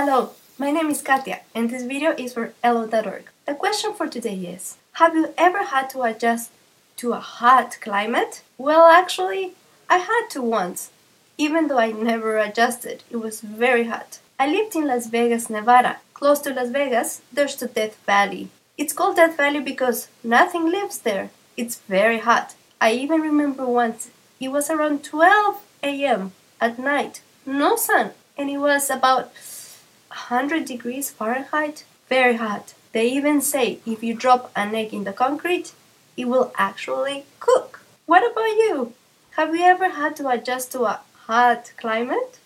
Hello, my name is Katia, and this video is for elllo.org. The question for today is Have you ever had to adjust to a hot climate? Well, actually, I had to once, even though I never adjusted. It was very hot. I lived in Las Vegas, Nevada. Close to Las Vegas, there's the Death Valley. It's called Death Valley because nothing lives there. It's very hot. I even remember once it was around 12 a.m. at night, no sun, and it was about 100 degrees Fahrenheit. Very hot. They even say if you drop an egg in the concrete, it will actually cook. What about you? Have you ever had to adjust to a hot climate?